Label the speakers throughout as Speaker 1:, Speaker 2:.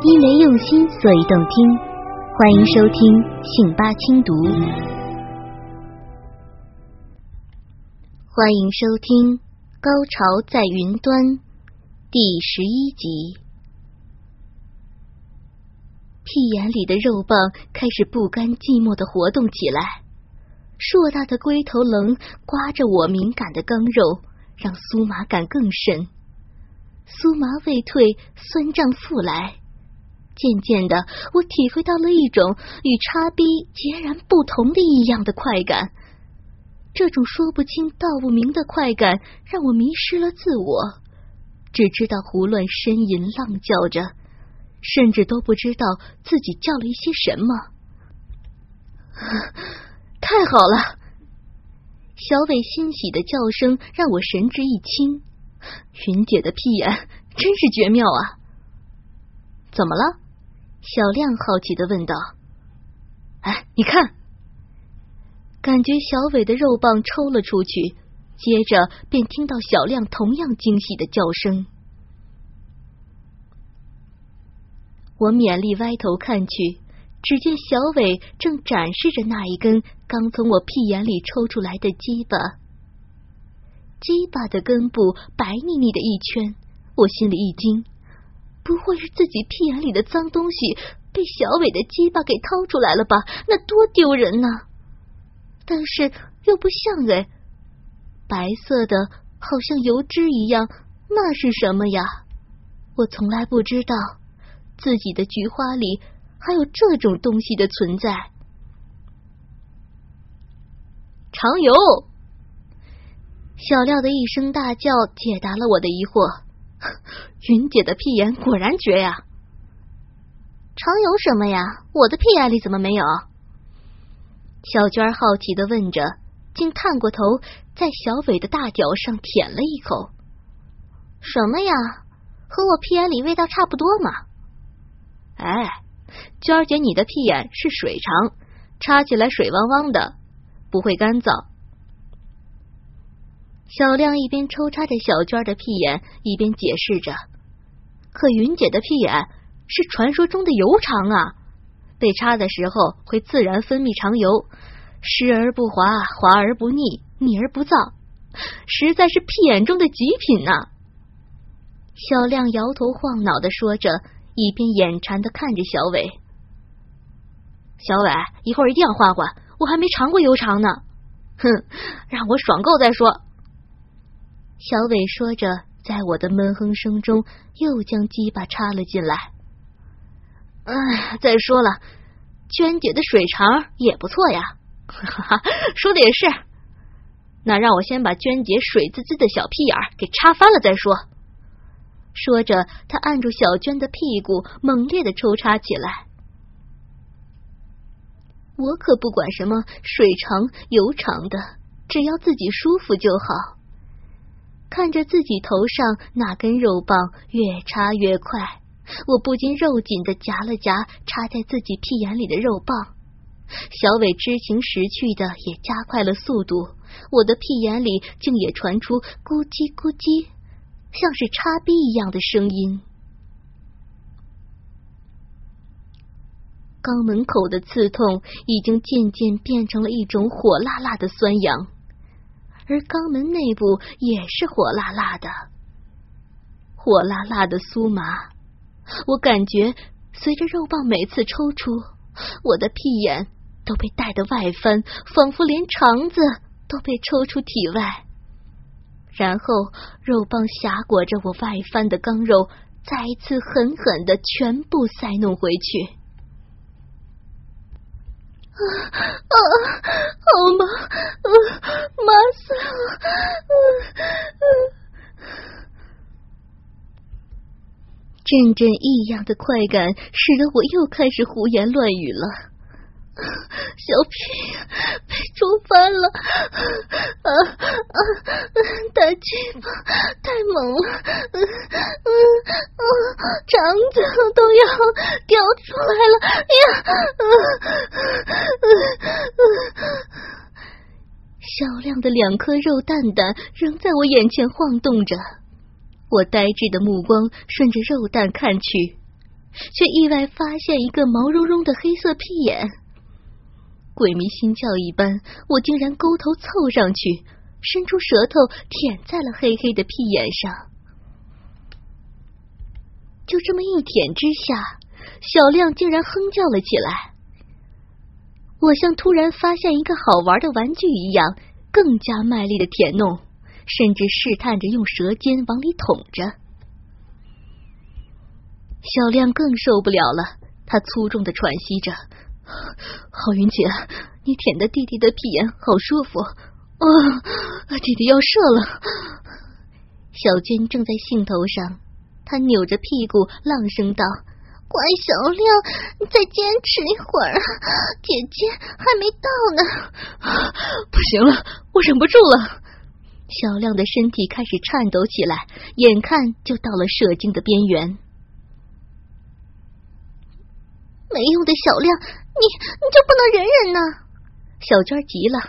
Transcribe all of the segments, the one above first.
Speaker 1: 因为用心，所以动听。欢迎收听信八轻读，欢迎收听《高潮在云端》第十一集。屁眼里的肉棒开始不甘寂寞的活动起来，硕大的龟头棱刮着我敏感的肛肉，让酥麻感更深。酥麻未退，酸胀复来。渐渐的，我体会到了一种与插逼截然不同的异样的快感。这种说不清道不明的快感，让我迷失了自我，只知道胡乱呻吟、浪叫着，甚至都不知道自己叫了一些什么。太好了！小伟欣喜的叫声让我神志一清。云姐的屁眼真是绝妙啊！怎么了？小亮好奇的问道：“哎，你看！”感觉小伟的肉棒抽了出去，接着便听到小亮同样惊喜的叫声。我勉力歪头看去，只见小伟正展示着那一根刚从我屁眼里抽出来的鸡巴。鸡巴的根部白腻腻的一圈，我心里一惊。不会是自己屁眼里的脏东西被小伟的鸡巴给掏出来了吧？那多丢人呢！但是又不像哎，白色的，好像油脂一样，那是什么呀？我从来不知道自己的菊花里还有这种东西的存在。
Speaker 2: 常油！
Speaker 1: 小廖的一声大叫解答了我的疑惑。
Speaker 2: 云姐的屁眼果然绝呀！
Speaker 1: 常有什么呀？我的屁眼里怎么没有？小娟好奇的问着，竟探过头在小伟的大脚上舔了一口。什么呀？和我屁眼里味道差不多嘛？
Speaker 2: 哎，娟姐，你的屁眼是水长，插起来水汪汪的，不会干燥。
Speaker 1: 小亮一边抽插着小娟的屁眼，一边解释着：“
Speaker 2: 可云姐的屁眼是传说中的油肠啊，被插的时候会自然分泌肠油，湿而不滑，滑而不腻，腻而不燥，实在是屁眼中的极品呐。”
Speaker 1: 小亮摇头晃脑的说着，一边眼馋的看着小伟：“
Speaker 2: 小伟，一会儿一定要换换，我还没尝过油肠呢。”哼，让我爽够再说。
Speaker 1: 小伟说着，在我的闷哼声中，又将鸡巴插了进来。
Speaker 2: 哎，再说了，娟姐的水肠也不错呀。哈哈，说的也是。那让我先把娟姐水滋滋的小屁眼给插翻了再说。
Speaker 1: 说着，他按住小娟的屁股，猛烈的抽插起来。我可不管什么水长油长的，只要自己舒服就好。看着自己头上那根肉棒越插越快，我不禁肉紧的夹了夹插在自己屁眼里的肉棒。小伟知情识趣的也加快了速度，我的屁眼里竟也传出咕叽咕叽，像是插逼一样的声音。肛门口的刺痛已经渐渐变成了一种火辣辣的酸痒。而肛门内部也是火辣辣的，火辣辣的酥麻。我感觉随着肉棒每次抽出，我的屁眼都被带得外翻，仿佛连肠子都被抽出体外。然后肉棒挟裹着我外翻的肛肉，再一次狠狠的全部塞弄回去。啊啊，好麻，麻死了！阵阵异样的快感，使得我又开始胡言乱语了。小屁被抽翻了，啊啊！大鸡巴太猛了，啊，肠子都要掉出来了呀！嗯嗯小亮的两颗肉蛋蛋仍在我眼前晃动着，我呆滞的目光顺着肉蛋看去，却意外发现一个毛茸茸的黑色屁眼。鬼迷心窍一般，我竟然勾头凑上去，伸出舌头舔在了黑黑的屁眼上。就这么一舔之下，小亮竟然哼叫了起来。我像突然发现一个好玩的玩具一样，更加卖力的舔弄，甚至试探着用舌尖往里捅着。小亮更受不了了，他粗重的喘息着：“郝云姐，你舔的弟弟的屁眼好舒服啊，弟弟要射了。”小娟正在兴头上，她扭着屁股浪声道：“
Speaker 2: 乖小亮，你再坚持一会儿，姐姐还没到
Speaker 1: 呢。”不行了，我忍不住了。小亮的身体开始颤抖起来，眼看就到了射精的边缘。
Speaker 2: 没用的小亮，你你就不能忍忍呢？
Speaker 1: 小娟急了，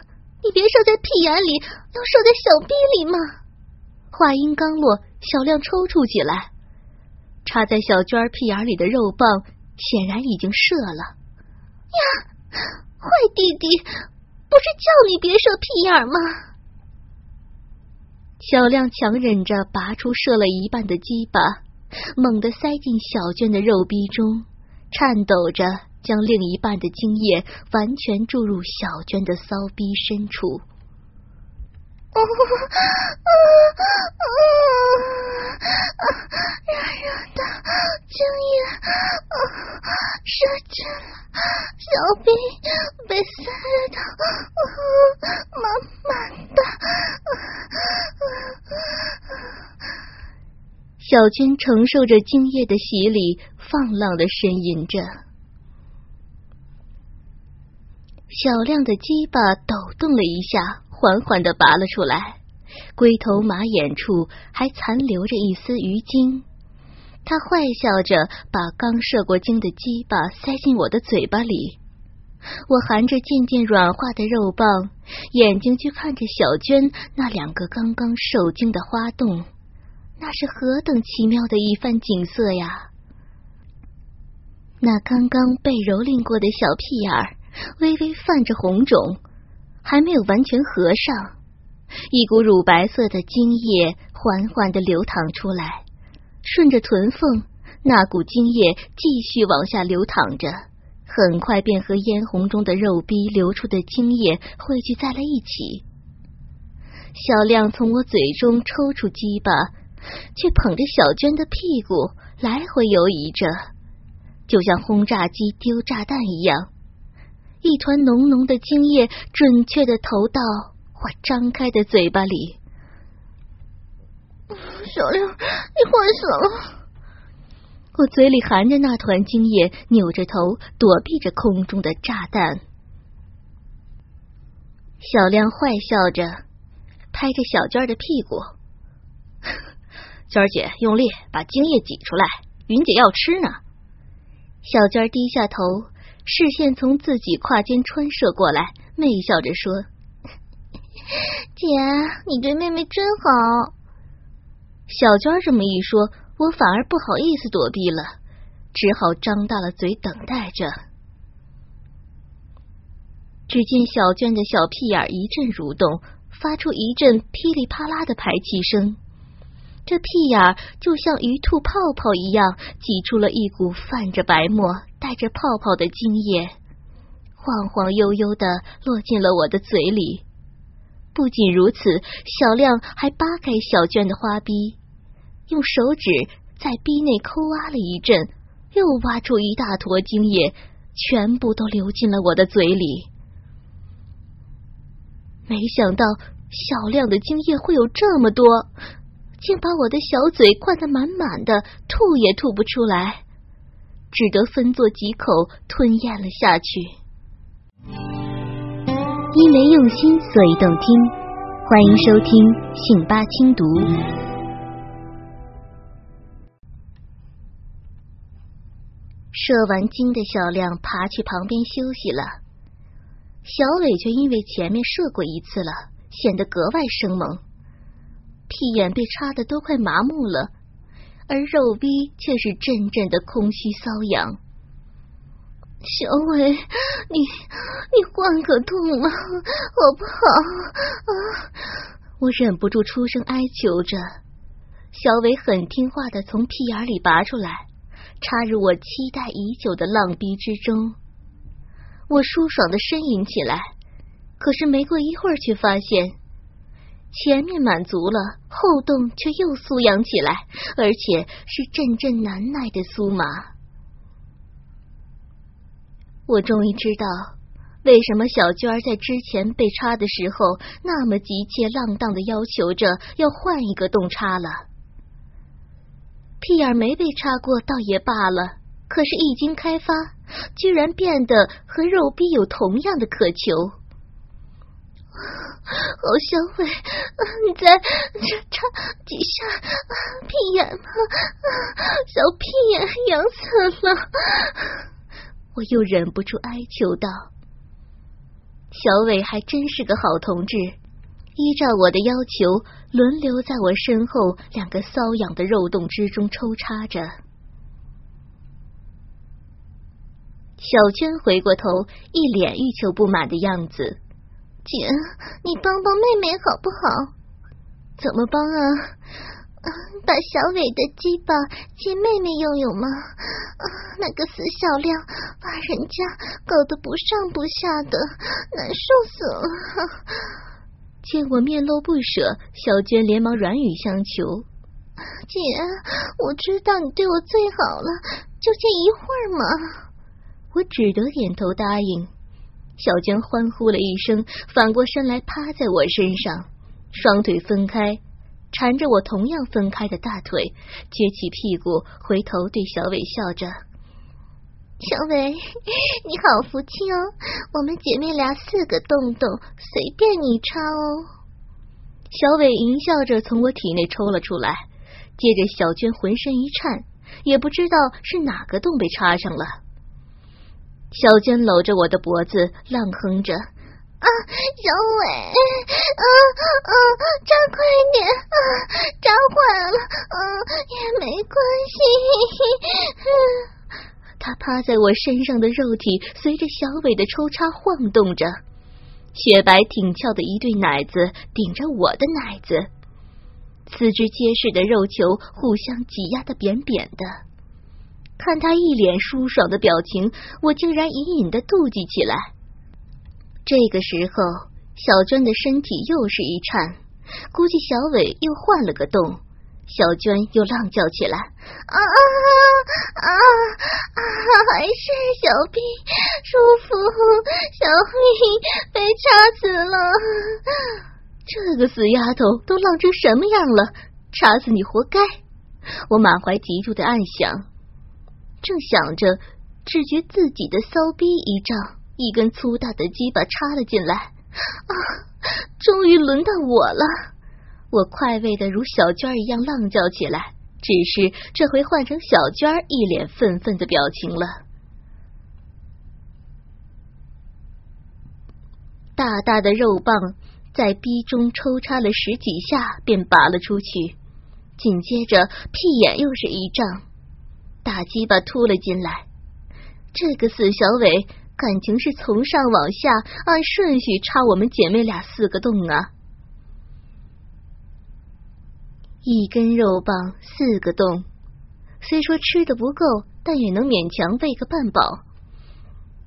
Speaker 2: 你别射在屁眼里，要射在小逼里嘛！
Speaker 1: 话音刚落，小亮抽搐起来，插在小娟屁眼里的肉棒显然已经射了。
Speaker 2: 呀，坏弟弟，不是叫你别射屁眼吗？
Speaker 1: 小亮强忍着拔出射了一半的鸡巴，猛地塞进小娟的肉逼中。颤抖着，将另一半的精液完全注入小娟的骚逼深处。
Speaker 2: 啊啊啊！热热的精液啊，射进了小逼，被塞的满满的。
Speaker 1: 小娟承受着精液的洗礼。放浪的呻吟着，小亮的鸡巴抖动了一下，缓缓的拔了出来，龟头马眼处还残留着一丝鱼精。他坏笑着把刚射过精的鸡巴塞进我的嘴巴里，我含着渐渐软化的肉棒，眼睛去看着小娟那两个刚刚受精的花洞，那是何等奇妙的一番景色呀！那刚刚被蹂躏过的小屁眼儿，微微泛着红肿，还没有完全合上。一股乳白色的精液缓缓的流淌出来，顺着臀缝，那股精液继续往下流淌着，很快便和嫣红中的肉壁流出的精液汇聚在了一起。小亮从我嘴中抽出鸡巴，却捧着小娟的屁股来回游移着。就像轰炸机丢炸弹一样，一团浓浓的精液准确的投到我张开的嘴巴里。
Speaker 2: 小亮，你坏死了！
Speaker 1: 我嘴里含着那团精液，扭着头躲避着空中的炸弹。小亮坏笑着，拍着小娟的屁股：“娟姐，用力把精液挤出来，云姐要吃呢。”小娟低下头，视线从自己胯间穿射过来，媚笑着说：“
Speaker 2: 姐，你对妹妹真好。”
Speaker 1: 小娟这么一说，我反而不好意思躲避了，只好张大了嘴等待着。只见小娟的小屁眼一阵蠕动，发出一阵噼里啪啦的排气声。这屁眼就像鱼吐泡泡一样，挤出了一股泛着白沫、带着泡泡的精液，晃晃悠悠的落进了我的嘴里。不仅如此，小亮还扒开小娟的花逼，用手指在逼内抠挖了一阵，又挖出一大坨精液，全部都流进了我的嘴里。没想到小亮的精液会有这么多。竟把我的小嘴灌得满满的，吐也吐不出来，只得分作几口吞咽了下去。因为用心，所以动听。欢迎收听《信八轻读》。射完精的小亮爬去旁边休息了，小伟却因为前面射过一次了，显得格外生猛。屁眼被插的都快麻木了，而肉逼却是阵阵的空虚瘙痒。小伟，你你换个洞嘛，好不好？啊！
Speaker 2: 我忍不住出声哀求着。小伟很听话的从屁眼里拔出来，插入我期待已久的浪逼之中。我舒爽的呻吟起来，可是没过一会儿，却发现前面满足了，后洞却又酥痒起来，而且是阵阵难耐的酥麻。我终于知道为什么小娟在之前被插的时候那么急切浪荡的要求着要换一个洞插了。屁眼没被插过倒也罢了，可是一经开发，居然变得和肉逼有同样的渴求。
Speaker 1: 好小伟，你再插几下屁眼吗？小屁眼痒死了。
Speaker 2: 我又忍不住哀求道：“小伟还真是个好同志，依照我的要求，轮流在我身后两个瘙痒的肉洞之中抽插着。”小娟回过头，一脸欲求不满的样子：“
Speaker 1: 姐，你帮帮妹妹好不好？
Speaker 2: 怎么帮啊？”
Speaker 1: 把小伟的鸡巴借妹妹用用吗？那个死小亮把人家搞得不上不下的，难受死了。
Speaker 2: 见我面露不舍，小娟连忙软语相求：“
Speaker 1: 姐，我知道你对我最好了，就借一会儿嘛。”
Speaker 2: 我只得点头答应。小娟欢呼了一声，反过身来趴在我身上，双腿分开。缠着我同样分开的大腿，撅起屁股，回头对小伟笑着：“
Speaker 1: 小伟，你好福气哦！我们姐妹俩四个洞洞，随便你插哦。”
Speaker 2: 小伟淫笑着从我体内抽了出来，接着小娟浑身一颤，也不知道是哪个洞被插上了。小娟搂着我的脖子，浪哼着。
Speaker 1: 啊，小伟，啊啊，扎快点，啊，扎坏了，嗯，也没关
Speaker 2: 系。他趴在我身上的肉体随着小伟的抽插晃动着，雪白挺翘的一对奶子顶着我的奶子，四肢结实的肉球互相挤压的扁扁的。看他一脸舒爽的表情，我竟然隐隐的妒忌起来。这个时候，小娟的身体又是一颤，估计小伟又换了个洞。小娟又浪叫起来：“啊
Speaker 1: 啊啊啊！还是小兵舒服，小屁被插死了！
Speaker 2: 这个死丫头都浪成什么样了？插死你活该！”我满怀嫉妒的暗想，正想着，只觉自己的骚逼一胀。一根粗大的鸡巴插了进来，啊！终于轮到我了！我快慰的如小娟一样浪叫起来，只是这回换成小娟一脸愤愤的表情了。大大的肉棒在逼中抽插了十几下，便拔了出去，紧接着屁眼又是一胀，大鸡巴突了进来。这个死小伟！感情是从上往下按顺序插我们姐妹俩四个洞啊！一根肉棒四个洞，虽说吃的不够，但也能勉强喂个半饱。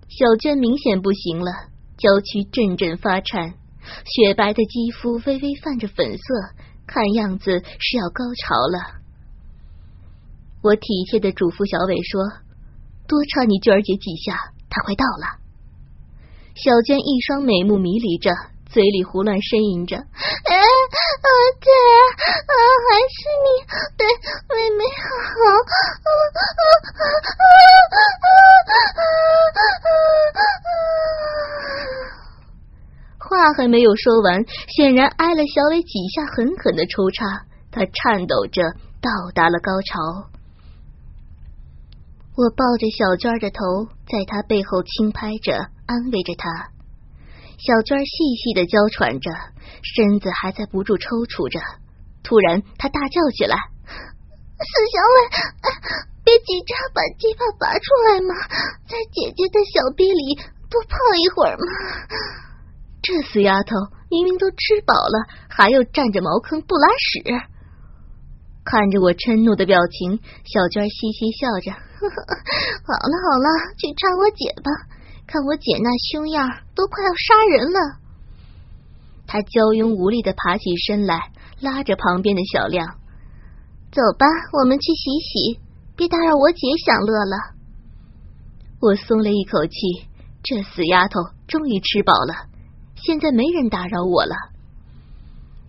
Speaker 2: 小娟明显不行了，娇躯阵阵发颤，雪白的肌肤微微泛着粉色，看样子是要高潮了。我体贴的嘱咐小伟说：“多插你娟儿姐几下。”她快到了，小娟一双美目迷离着，嘴里胡乱呻吟着：“
Speaker 1: 哎，姐，啊，还是你对妹妹好。”
Speaker 2: 话还没有说完，显然挨了小伟几下狠狠的抽插，他颤抖着到达了高潮。我抱着小娟的头，在她背后轻拍着，安慰着她。小娟细细的娇喘着，身子还在不住抽搐着。突然，她大叫起来：“
Speaker 1: 死小伟，别急着把鸡巴拔出来嘛，在姐姐的小臂里多泡一会儿嘛。
Speaker 2: 这死丫头明明都吃饱了，还要占着茅坑不拉屎。看着我嗔怒的表情，小娟嘻嘻笑着：“
Speaker 1: 好了好了，去插我姐吧，看我姐那凶样，都快要杀人了。”
Speaker 2: 她娇慵无力的爬起身来，拉着旁边的小亮：“
Speaker 1: 走吧，我们去洗洗，别打扰我姐享乐了。”
Speaker 2: 我松了一口气，这死丫头终于吃饱了。现在没人打扰我了，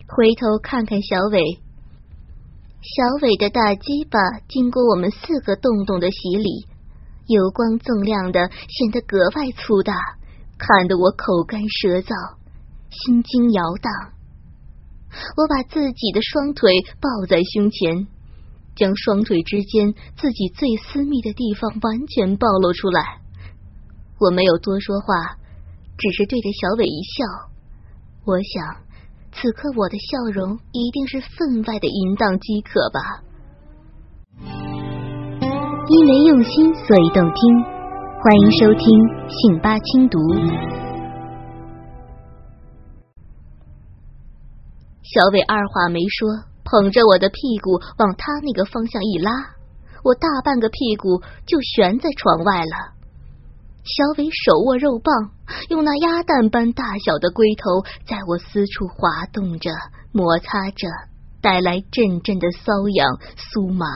Speaker 2: 回头看看小伟，
Speaker 1: 小伟的大鸡巴经过我们四个洞洞的洗礼，油光锃亮的，显得格外粗大，看得我口干舌燥，心惊摇荡。我把自己的双腿抱在胸前，将双腿之间自己最私密的地方完全暴露出来。我没有多说话。只是对着小伟一笑，我想此刻我的笑容一定是分外的淫荡饥渴吧。
Speaker 3: 因为用心，所以动听。欢迎收听信八轻读。
Speaker 2: 小伟二话没说，捧着我的屁股往他那个方向一拉，我大半个屁股就悬在床外了。小伟手握肉棒，用那鸭蛋般大小的龟头在我私处滑动着、摩擦着，带来阵阵的瘙痒、酥麻。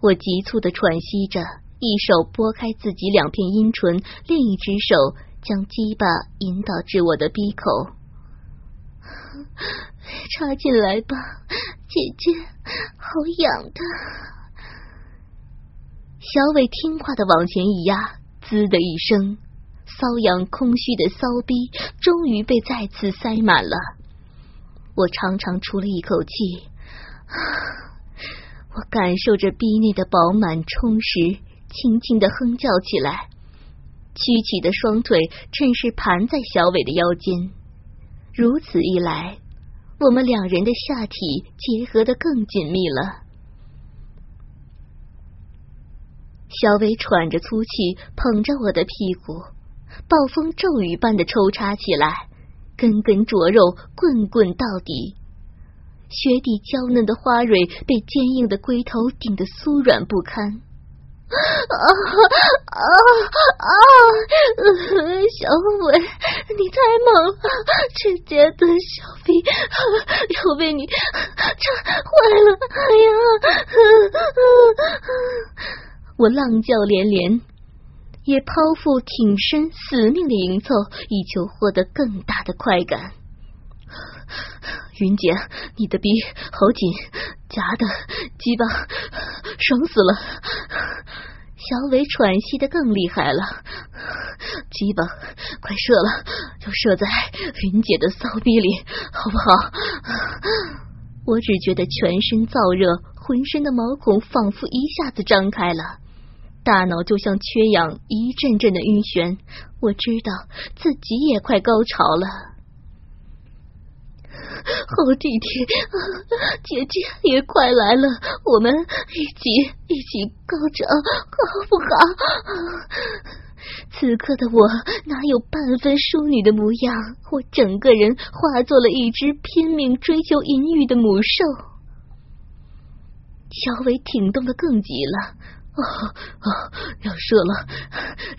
Speaker 2: 我急促的喘息着，一手拨开自己两片阴唇，另一只手将鸡巴引导至我的鼻口。插进来吧，姐姐，好痒的。小伟听话的往前一压，滋的一声，瘙痒空虚的骚逼终于被再次塞满了。我长长出了一口气，我感受着逼内的饱满充实，轻轻的哼叫起来，曲起的双腿趁势盘在小伟的腰间。如此一来，我们两人的下体结合的更紧密了。小伟喘着粗气，捧着我的屁股，暴风骤雨般的抽插起来，根根灼肉，棍棍到底。雪底娇嫩的花蕊被坚硬的龟头顶得酥软不堪。啊啊啊！小伟，你太猛了，这姐的小臂要被你 插坏了！哎呀！我浪叫连连，也剖腹挺身，死命的迎凑，以求获得更大的快感。云姐，你的逼好紧，夹的鸡巴爽死了。小伟喘息的更厉害了，鸡巴快射了，就射在云姐的骚逼里，好不好？我只觉得全身燥热，浑身的毛孔仿佛一下子张开了。大脑就像缺氧，一阵阵的晕眩。我知道自己也快高潮了，好弟弟，姐姐也快来了，我们一起一起高潮，好不好？此刻的我哪有半分淑女的模样？我整个人化作了一只拼命追求淫欲的母兽。小伟挺动的更急了。哦哦，要射了，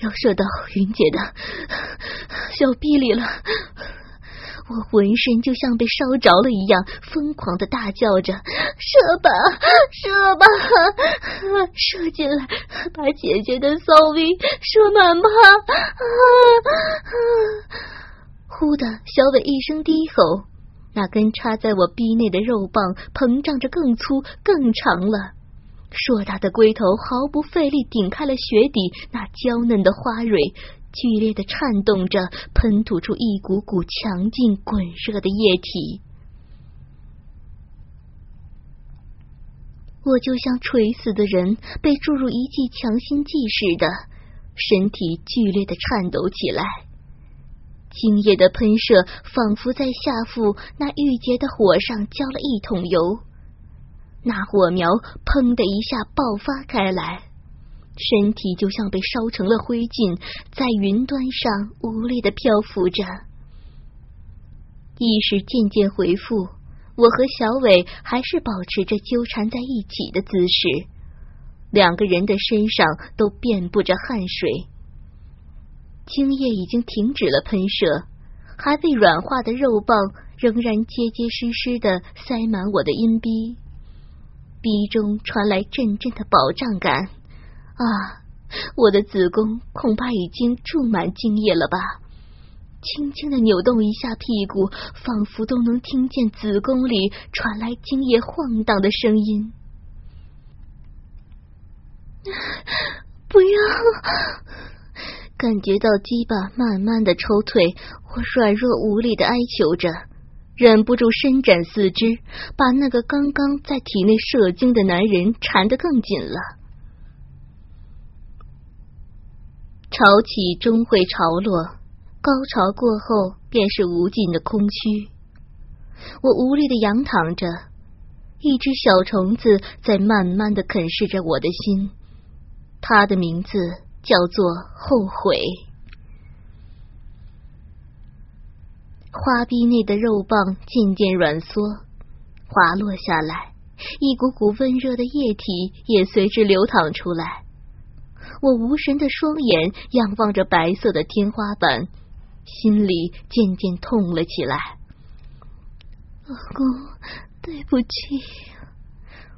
Speaker 2: 要射到云姐的小臂里了！我浑身就像被烧着了一样，疯狂的大叫着：“射吧，射吧，射进来，把姐姐的骚逼射满吧！”啊忽的，小伟一声低吼，那根插在我臂内的肉棒膨胀着，更粗更长了。硕大的龟头毫不费力顶开了雪底那娇嫩的花蕊，剧烈的颤动着，喷吐出一股股强劲滚热的液体。我就像垂死的人被注入一剂强心剂似的，身体剧烈的颤抖起来。精液的喷射仿佛在下腹那郁结的火上浇了一桶油。
Speaker 1: 那火苗砰的一下爆发开来，身体就像被烧成了灰烬，在云端上无力的漂浮着。意识渐渐恢复，我和小伟还是保持着纠缠在一起的姿势，两个人的身上都遍布着汗水，精液已经停止了喷射，还未软化的肉棒仍然结结实实的塞满我的阴逼，鼻中传来阵阵的饱胀感。啊，我的子宫恐怕已经注满精液了吧？轻轻的扭动一下屁股，仿佛都能听见子宫里传来精液晃荡的声音。不要！感觉到鸡巴慢慢的抽退，我软弱无力的哀求着，忍不住伸展四肢，把那个刚刚在体内射精的男人缠得更紧了。潮起终会潮落。高潮过后，便是无尽的空虚。我无力的仰躺着，一只小虫子在慢慢的啃噬着我的心。它的名字叫做后悔。花臂内的肉棒渐渐软缩，滑落下来，一股股温热的液体也随之流淌出来。我无神的双眼仰望着白色的天花板。心里渐渐痛了起来。老公，对不起，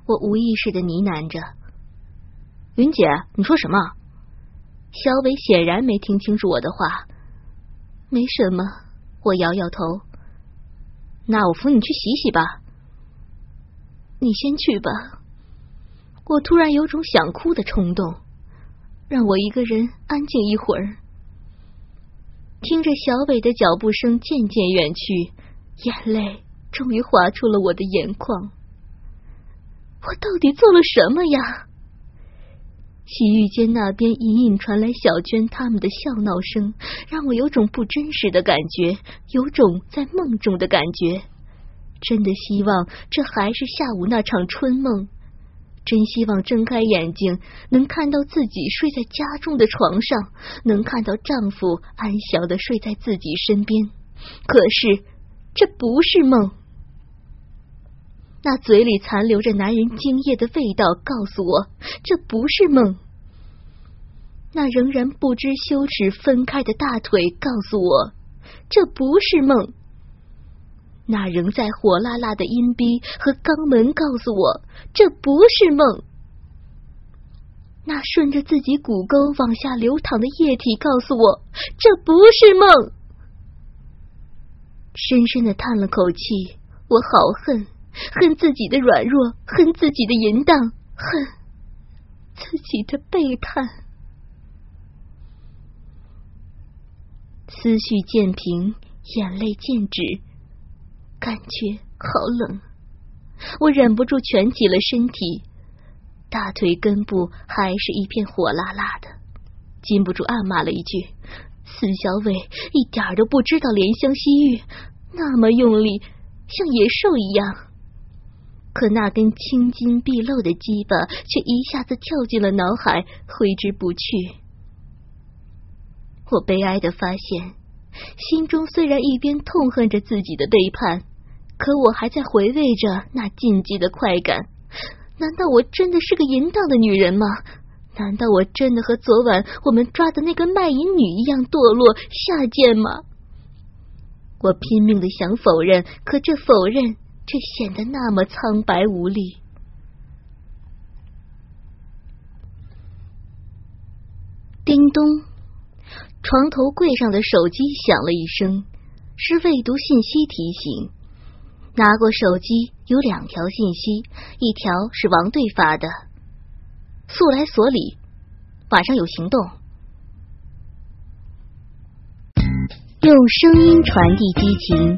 Speaker 1: 我无意识的呢喃着。
Speaker 2: 云姐，你说什么？
Speaker 1: 小伟显然没听清楚我的话。没什么，我摇摇头。
Speaker 2: 那我扶你去洗洗吧。
Speaker 1: 你先去吧。我突然有种想哭的冲动，让我一个人安静一会儿。听着小伟的脚步声渐渐远去，眼泪终于滑出了我的眼眶。我到底做了什么呀？洗浴间那边隐隐传来小娟他们的笑闹声，让我有种不真实的感觉，有种在梦中的感觉。真的希望这还是下午那场春梦。真希望睁开眼睛，能看到自己睡在家中的床上，能看到丈夫安详的睡在自己身边。可是这不是梦。那嘴里残留着男人精液的味道告诉我，这不是梦。那仍然不知羞耻分开的大腿告诉我，这不是梦。那仍在火辣辣的阴逼和肛门告诉我，这不是梦。那顺着自己骨沟往下流淌的液体告诉我，这不是梦。深深的叹了口气，我好恨，恨自己的软弱，恨自己的淫荡，恨自己的背叛。思绪渐平，眼泪渐止。感觉好冷，我忍不住蜷起了身体，大腿根部还是一片火辣辣的，禁不住暗骂了一句：“死小伟，一点都不知道怜香惜玉，那么用力，像野兽一样。”可那根青筋毕露的鸡巴却一下子跳进了脑海，挥之不去。我悲哀的发现，心中虽然一边痛恨着自己的背叛。可我还在回味着那禁忌的快感，难道我真的是个淫荡的女人吗？难道我真的和昨晚我们抓的那个卖淫女一样堕落下贱吗？我拼命的想否认，可这否认却显得那么苍白无力。叮咚，床头柜上的手机响了一声，是未读信息提醒。拿过手机，有两条信息，一条是王队发的：“速来所里，晚上有行动。”
Speaker 3: 用声音传递激情，